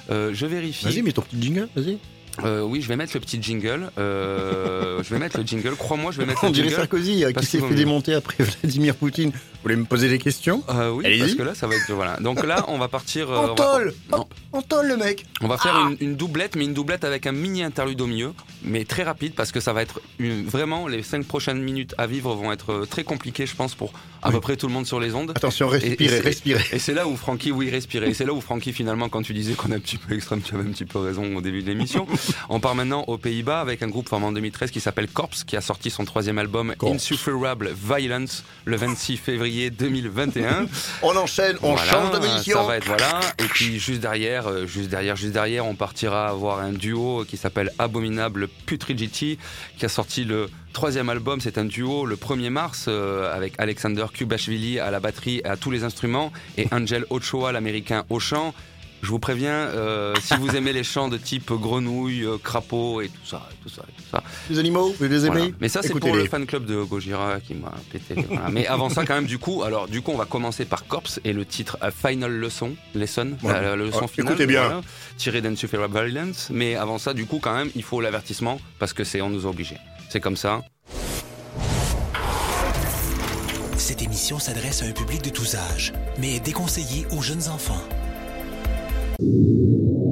Euh, je vérifie. Vas-y, mets ton petit jingle, vas-y. Euh, oui, je vais mettre le petit jingle. Euh, je vais mettre le jingle. Crois-moi, je vais mettre On le dirait jingle. Sarkozy euh, qui parce s'est fait démonter après Vladimir Poutine. Vous voulez me poser des questions? Euh, oui, parce que là, ça va être voilà. Donc là, on va partir. euh, on va-. Hop, En tôle le mec On va faire une, une doublette, mais une doublette avec un mini interlude au milieu, mais très rapide parce que ça va être une- vraiment les cinq prochaines minutes à vivre vont être très compliquées, je pense, pour à Oui. peu près tout le monde sur les ondes. Attention, Et- et respirez, c'est- respirez. Et c'est là où Francky, oui, respirait. Et c'est là où Francky, finalement, quand tu disais qu'on est un petit peu extrême, tu avais un petit peu raison au début de l'émission. On part maintenant aux Pays-Bas avec un groupe formé en 2013 qui s'appelle Corpse, qui a sorti son troisième album Corpse. Insufferable Violence le 26 février 2021. On enchaîne, on Voilà, change de munition. Ça va être voilà. Et puis juste derrière, euh, juste derrière, juste derrière, on partira voir un duo qui s'appelle Abominable Putrigity, qui a sorti le troisième album. C'est un duo le 1er mars euh, avec Alexander Kubashvili à la batterie et à tous les instruments et Angel Ochoa, l'américain au chant. Je vous préviens, euh, si vous aimez les chants de type grenouille, euh, crapaud et tout ça, et tout ça, et tout ça, Les animaux, vous les aimez voilà. Mais ça, c'est pour le fan club de Gojira qui m'a pété. voilà. Mais avant ça, quand même, du coup, alors, du coup, on va commencer par Corpse et le titre euh, Final Lesson, Lesson, Ouais. la, la leçon finale. écoutez bien. voilà, tiré d'Insufferable Violence. Mais avant ça, du coup, quand même, il faut l'avertissement parce que c'est, on nous a obligés. C'est comme ça. Cette émission s'adresse à un public de tous âges, mais est déconseillée aux jeunes enfants. Thank you.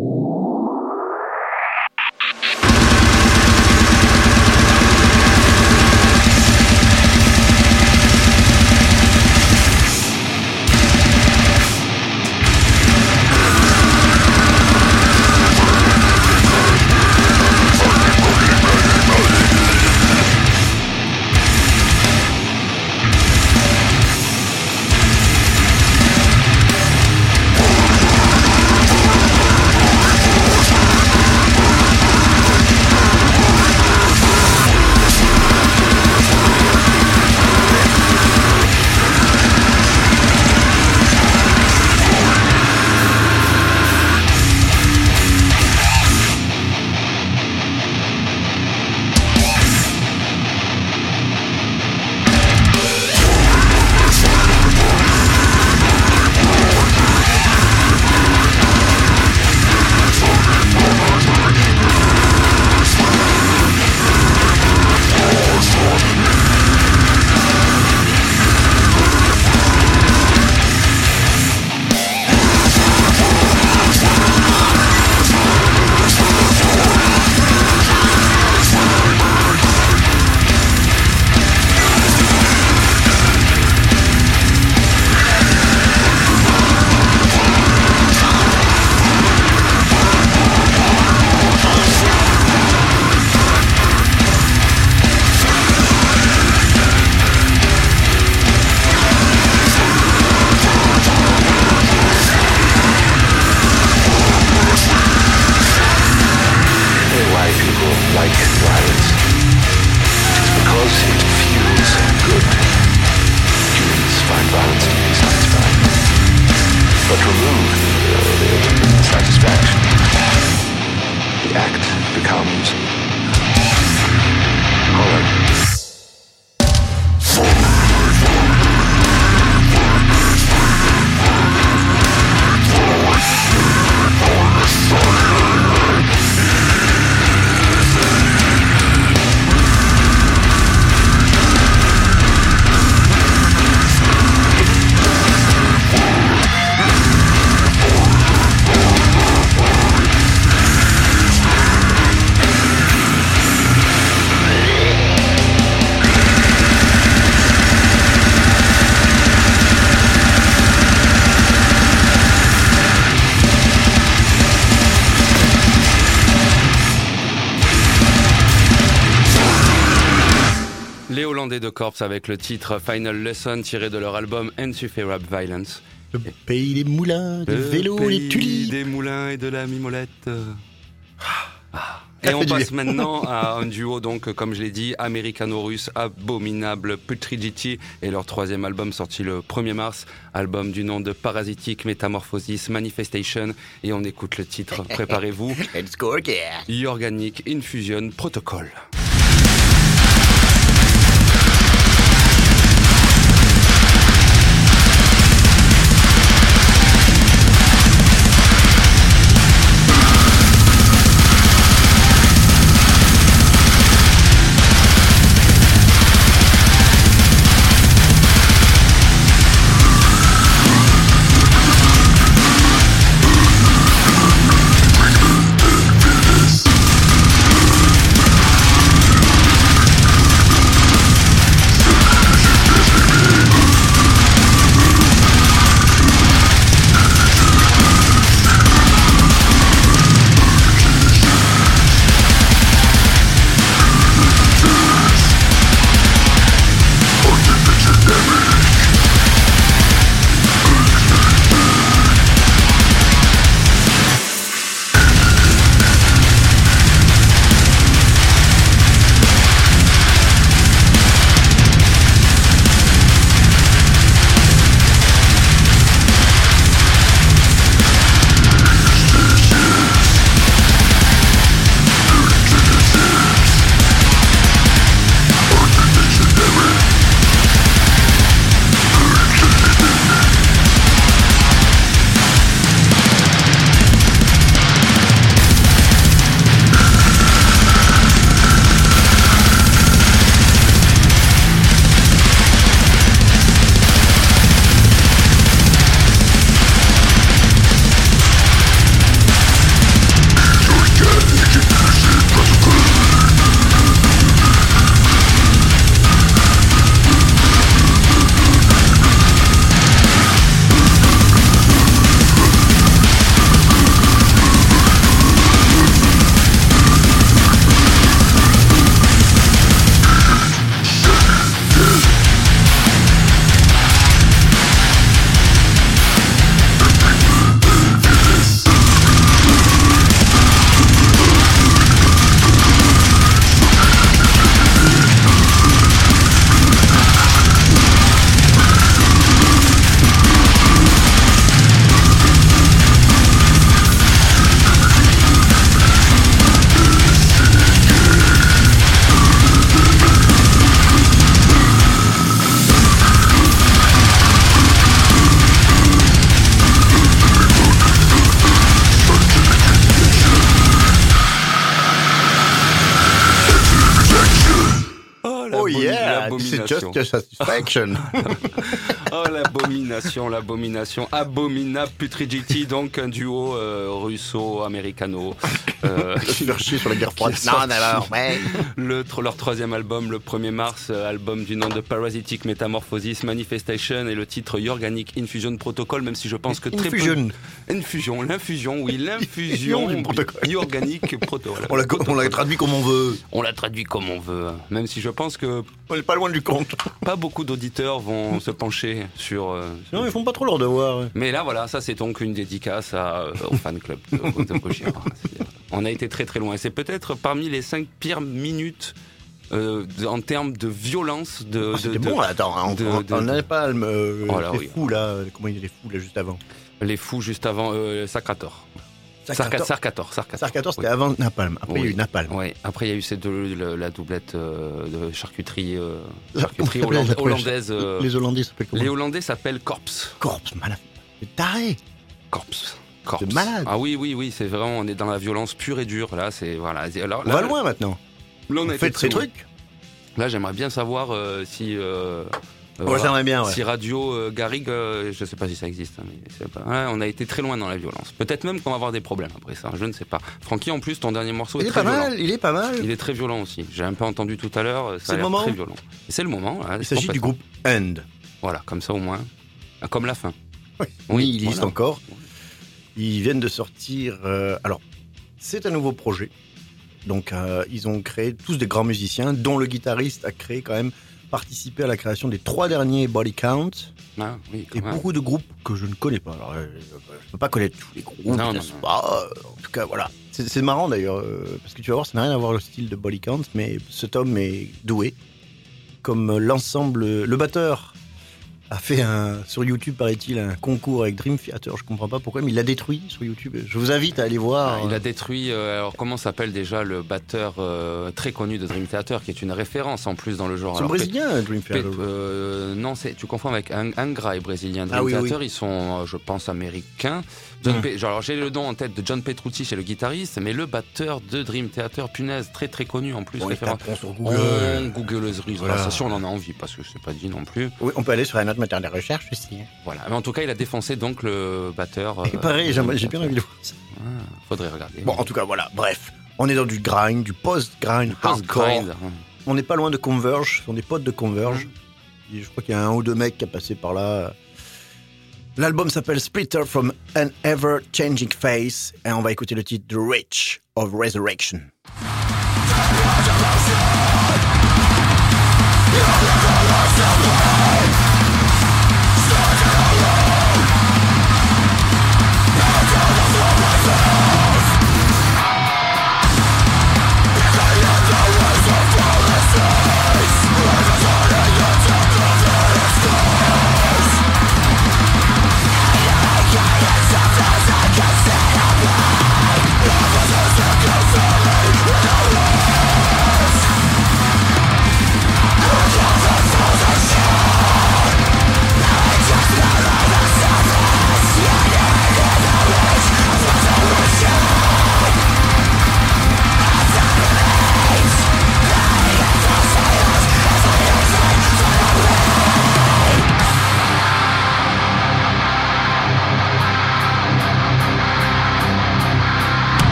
Avec le titre Final Lesson tiré de leur album Insufferable Violence. Le pays des moulins, des Le vélos, pays des tulipes. Des moulins et de la mimolette. Ah. Et on passe maintenant à un duo, donc, comme je l'ai dit, américano-russe, abominable Putridity, et leur troisième album sorti le 1er mars, album du nom de Parasitic Metamorphosis Manifestation, et on écoute le titre, préparez-vous, Let's go again. Organic Infusion Protocol. Yeah, l'abomination. c'est just satisfaction. Oh l'abomination, l'abomination, abominable Putridity, donc un duo euh, russo-américano. Euh, sur la guerre froide. Est sorti. ouais. le, leur troisième album, le 1er mars, euh, album du nom de Parasitic Metamorphosis Manifestation et le titre Organic Infusion Protocol, même si je pense que très Infusion. peu... Infusion, l'infusion, oui, l'infusion organique protocole. On l'a, on l'a traduit comme on veut. On l'a traduit comme on veut, même si je pense que On n'est pas loin du compte. Pas beaucoup d'auditeurs vont se pencher sur... euh, Non, ils font pas trop leur devoir. Mais là, voilà, ça c'est donc une dédicace à, euh, au fan club de, de On a été très très loin. Et c'est peut-être parmi les cinq pires minutes euh, de- en termes de violence de. Ah, de- bon, là, attends, hein, on, n'avait pas Oh là, les oui. fous, là. Comment il les fous, là, juste avant Les fous juste avant Sacrator. Sarkator. Sarkator. Sarkator. Sarkator, c'était Oui. avant Napalm. Après, il y a Oui. eu Napalm. Ouais. Après, il y a eu ces deux, le- la doublette euh, de charcuterie, euh, charcuterie s'appelle hollandaise. euh, Les Hollandais s'appellent comment les Hollandais s'appellent Corps. Corps, malade. Taré. Corps. Corps. C'est malade. Ah oui, oui, oui, c'est vraiment, on est dans la violence pure et dure. Là, c'est voilà. Alors, On là, va loin maintenant. Là, on a On été fait ces trucs. Là, j'aimerais bien savoir euh, si. Euh, Ouais, j'aimerais bien, ouais. Si Radio euh, Garrigue, euh, je sais pas si ça existe, hein, mais c'est pas- ouais, on a été très loin dans la violence. Peut-être même qu'on va avoir des problèmes après ça, je ne sais pas. Francky, en plus, ton dernier morceau Il est, est très pas violent. mal, il est pas mal. Il est très violent aussi. J'ai un peu entendu tout à l'heure, C'est le moment très violent. C'est le moment. là, Il s'agit du groupe End. Voilà, comme ça au moins. Comme la fin. Oui, Oui, il existe voilà. encore. Ils viennent de sortir. alors, c'est un nouveau projet. Donc, ils ont créé tous des grands musiciens, dont le guitariste a créé quand même participé à la création des trois derniers Body Count Ah, oui, et même. beaucoup de groupes que je ne connais pas. Alors, euh, je peux pas connaître tous les groupes, Non, n'est-ce non, non. pas Euh, En tout cas, voilà. C'est c'est marrant d'ailleurs, euh, parce que tu vas voir, ça n'a rien à voir le style de Body Count, mais cet homme est doué. Comme l'ensemble, le batteur a fait un, sur YouTube, paraît-il, un concours avec Dream Theater. Je comprends pas pourquoi, mais il l'a détruit sur YouTube. Je vous invite à aller voir. Ah, Il a détruit, euh, alors comment s'appelle déjà le batteur euh, très connu de Dream Theater, qui est une référence en plus dans le genre? C'est brésilien, Dream Theater. euh, non, tu confonds avec Ang- Angra et brésilien. Dream Ah oui, Theater, ils sont, euh, je pense, américains. John Hum. Genre, alors, j'ai le nom en tête de John Petrucci, c'est le guitariste, mais le batteur de Dream Theater, punaise, très très connu en plus. Tape sur On Google. Voilà. on en a envie, parce que c'est pas dit non plus. Oui, on peut aller sur autre moteur de recherche aussi. hein. Voilà. Mais en tout cas, il a défoncé donc le batteur. Et euh, pareil, j'ai bien envie de voir ça. Ah, faudrait regarder. Bon, en tout cas, voilà. Bref, on est dans du grind, du post-grind, hardcore. Post-grind. On n'est pas loin de Converge, sont des potes de Converge. Et je crois qu'il y a un ou deux mecs qui a passé par là. L'album s'appelle Splitter from an Ever Changing Face et on va écouter le titre The Rich of Resurrection.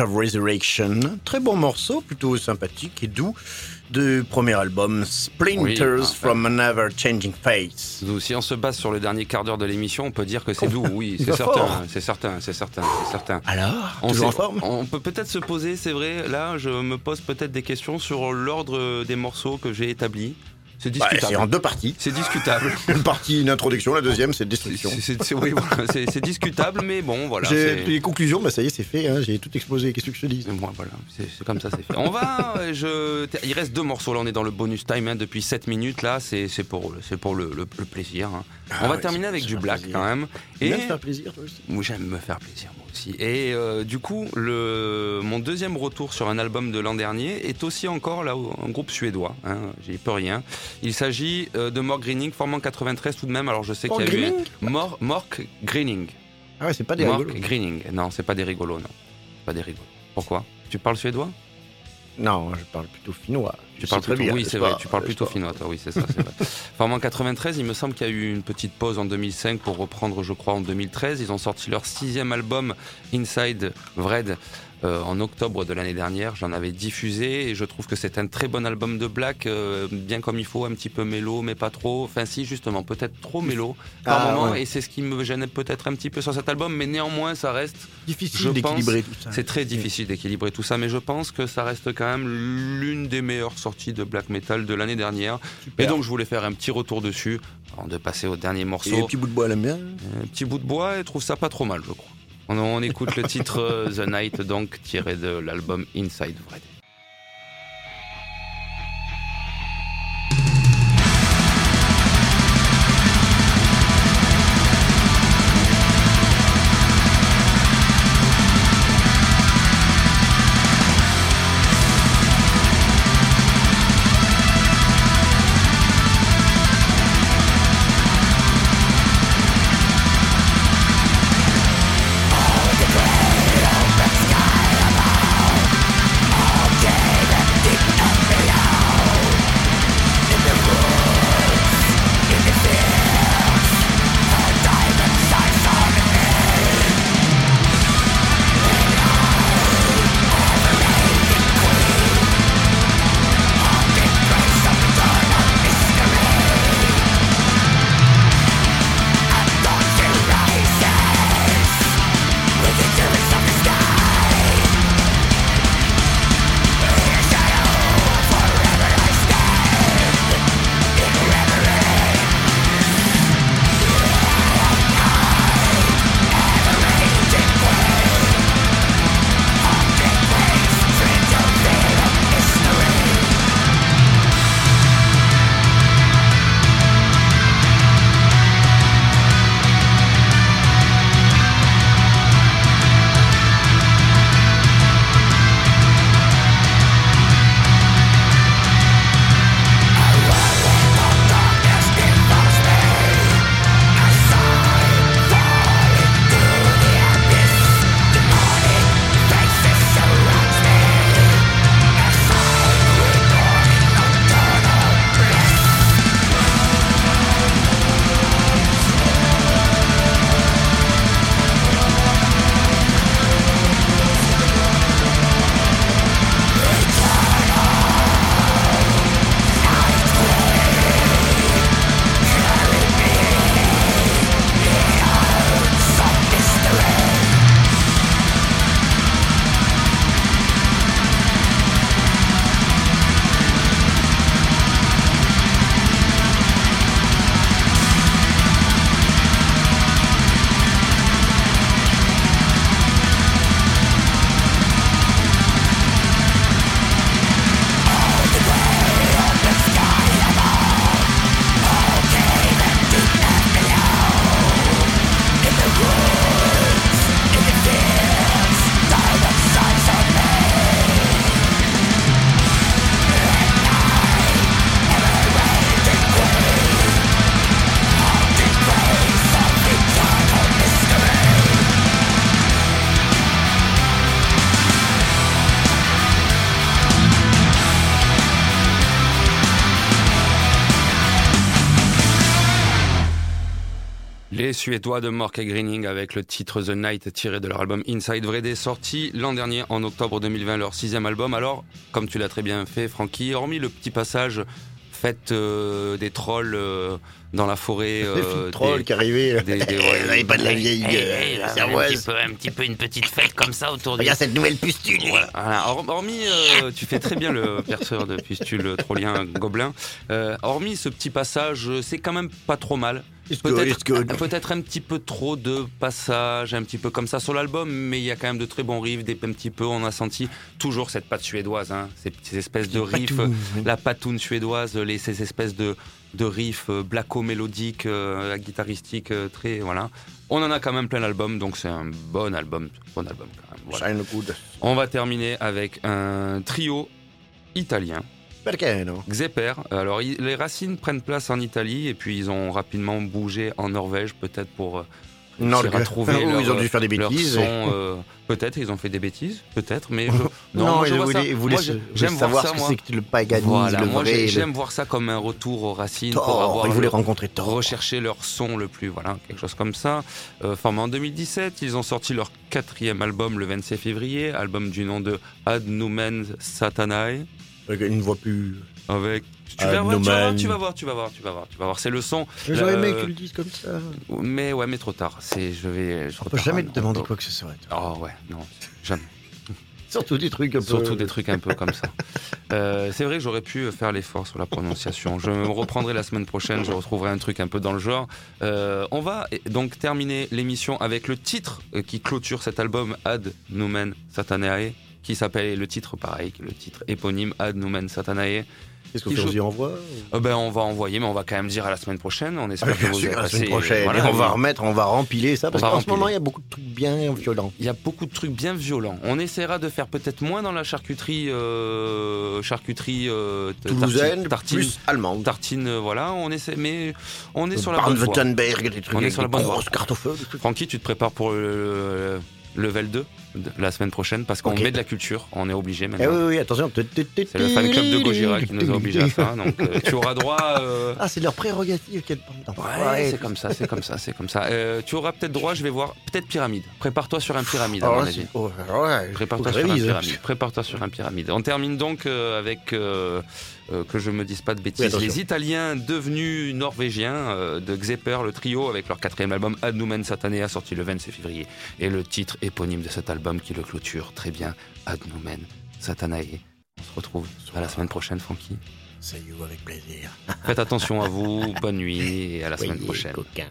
Of Resurrection, très bon morceau, plutôt sympathique et doux, du premier album Splinters Oui, from an Ever Changing Face. Nous, Si on se base sur le dernier quart d'heure de l'émission, on peut dire que c'est doux. Oui, Il c'est certain, c'est certain, c'est certain, c'est certain. Alors, On, en forme on peut peut-être se poser, c'est vrai, là je me pose peut-être des questions sur l'ordre des morceaux que j'ai établis. C'est Bah, discutable. C'est en deux parties. c'est discutable. Une partie, une introduction, la deuxième, c'est destruction. c'est- oui, voilà, discutable, mais bon, voilà. J'ai les conclusions, bah ça y est, c'est fait, hein, j'ai tout exposé, qu'est-ce que je te dis? Moi, voilà, c'est comme ça, c'est fait. On va, euh, je, il reste deux morceaux, là, on est dans le bonus time, hein, depuis 7 minutes, là, c'est pour, pour le, le- le plaisir. hein. on Ah va ouais, terminer avec du black plaisir. quand même. Tu Et de faire plaisir, toi aussi? Moi, j'aime me faire plaisir, moi aussi. Et euh, du coup, le, mon deuxième retour sur un album de l'an dernier est aussi encore là, un groupe suédois, hein, j'y peux rien. Il s'agit euh, de Mork Greening, formé en 93 tout de même, alors je sais qu'il y a Mork eu... Greening Mor- Mork Greening. Ah ouais, c'est pas des Mork rigolos. Greening. Non, c'est pas des rigolos, non. Pas des rigolos. Pourquoi? Tu parles suédois? Non, je parle plutôt finnois. Tu parles plutôt, bien, oui, c'est vrai, tu parles plutôt finnois, toi, oui, c'est ça, c'est vrai. En 93, il me semble qu'il y a eu une petite pause en 2005 pour reprendre, je crois, en 2013. Ils ont sorti leur sixième album, Inside Vred, euh, en octobre de l'année dernière. J'en avais diffusé et je trouve que c'est un très bon album de Black, euh, bien comme il faut, un petit peu mélo, mais pas trop. Enfin, si, justement, peut-être trop mélo par Ah, moment, ouais. et c'est ce qui me gênait peut-être un petit peu sur cet album, mais néanmoins, ça reste. Difficile d'équilibrer tout ça. C'est très difficile d'équilibrer tout ça, mais je pense que ça reste quand même l'une des meilleures sorties de black metal de l'année dernière. Super. Et donc, je voulais faire un petit retour dessus avant de passer au dernier Et morceau. les petits bouts de bois, elle aime bien. Un petit bout de bois et trouve ça pas trop mal, je crois. On, écoute le titre euh, The Night, donc tiré de l'album Inside Vred. Les Suédois de Mork Greening avec le titre The Night tiré de leur album Inside Vrede sorti l'an dernier en octobre 2020, leur sixième album. Alors, comme tu l'as très bien fait, Francky, hormis le petit passage fête euh, des trolls euh, dans la forêt, euh, trolls des- qui arrivaient. des- des- ouais, pas de la vieille Eh, euh, là, un, petit peu, un petit peu une petite fête comme ça autour. Regarde cette nouvelle pustule. Voilà, hormis, euh, tu fais très bien le perceur de pustule trollien gobelin. Euh, hormis ce petit passage, euh, c'est quand même pas trop mal. Peut-être peut-être un petit peu trop de passages, un petit peu comme ça sur l'album, mais il y a quand même de très bons riffs, des un petit peu, on a senti toujours cette patte suédoise, hein, ces petites espèces de riffs, Patoun. la patoune suédoise, les, ces espèces de, de riffs euh, blacko-mélodiques, euh, guitaristiques, euh, très voilà. On en a quand même plein l'album, donc c'est un bon album, bon album quand même. voilà. On va terminer avec un trio italien, Perché no Xeper. Alors, il- les racines prennent place en Italie et puis ils ont rapidement bougé en Norvège, peut-être pour euh, Non, réussir le- à trouver Ou leur, ils ont dû faire des bêtises. euh, peut-être ils ont fait des bêtises, peut-être, mais je, Non, moi, je voulaient moi, je- j'aime voir savoir ça, ce que c'est que le paganisme, Voilà, le moi le- j'aime voir ça comme un retour aux racines pour avoir ils voulaient rencontrer Thor. rechercher leur son le plus, voilà, quelque chose comme ça. Euh, formé en 2017, ils ont sorti leur quatrième album le 26 février, album du nom de Ad Numen Satanae, Avec une voix plus. avec... Tu vas, voir, tu vas voir, tu vas voir, tu vas voir, tu vas voir, tu vas voir. C'est le son, J'aurais aimé Euh, que tu le dises comme ça. mais ouais, mais trop tard. C'est, je vais. Je On peut jamais te demander quoi que ce soit. toi. Oh ouais, non, jamais. Surtout des trucs un peu. Surtout des trucs un peu comme ça. Euh, c'est vrai que j'aurais pu faire l'effort sur la prononciation. Je me reprendrai la semaine prochaine, je retrouverai un truc un peu dans le genre. Euh, on va donc terminer l'émission avec le titre qui clôture cet album Ad Numen Satanae, qui s'appelle le titre pareil, le titre éponyme Ad Numen Satanae. Qu'est-ce qu'on joue- y envoie? Euh, ben on va envoyer, mais on va quand même dire à la semaine prochaine. On espère Ah, que vous sûr, la semaine prochaine. voilà, on va remettre, on va rempiler ça. Parce qu'en ce moment, il y a beaucoup de trucs bien violents. Il y a beaucoup de trucs bien violents. On essaiera de faire peut-être moins dans la charcuterie, euh, charcuterie euh, Toulousaine, tartine, plus allemande. tartine, euh, voilà. On essaie, mais on est sur la bonne voie. Des trucs On est sur la bonne trucs. Francky, tu te prépares pour le, le level 2 de la semaine prochaine parce qu'on met de la culture. On est obligé Eh maintenant. oui, oui, attention. C'est le fan club de Gojira qui nous a obligés à ça. Donc euh, tu auras droit. euh, Ah, c'est leur prérogative qu'elle prend dedans. Ouais, c'est comme ça, c'est comme ça, c'est comme ça. Euh, tu auras peut-être droit, je vais voir, peut-être pyramide. Prépare-toi sur un pyramide, à Oh, mon avis. oh, ouais, Prépare-toi sur je un pyramide. Prépare-toi sur un pyramide. On termine donc avec euh, que je me dise pas de bêtises. les Italiens devenus norvégiens euh, de Xeper, le trio, avec leur quatrième album Ad Numen Satanea, sorti le 26 février, et le titre éponyme de cet album qui le clôture très bien, Ad Numen Satanae. On se retrouve à la semaine prochaine, Francky. C'est you avec plaisir. Faites attention à vous, bonne nuit et à la semaine prochaine. coquin.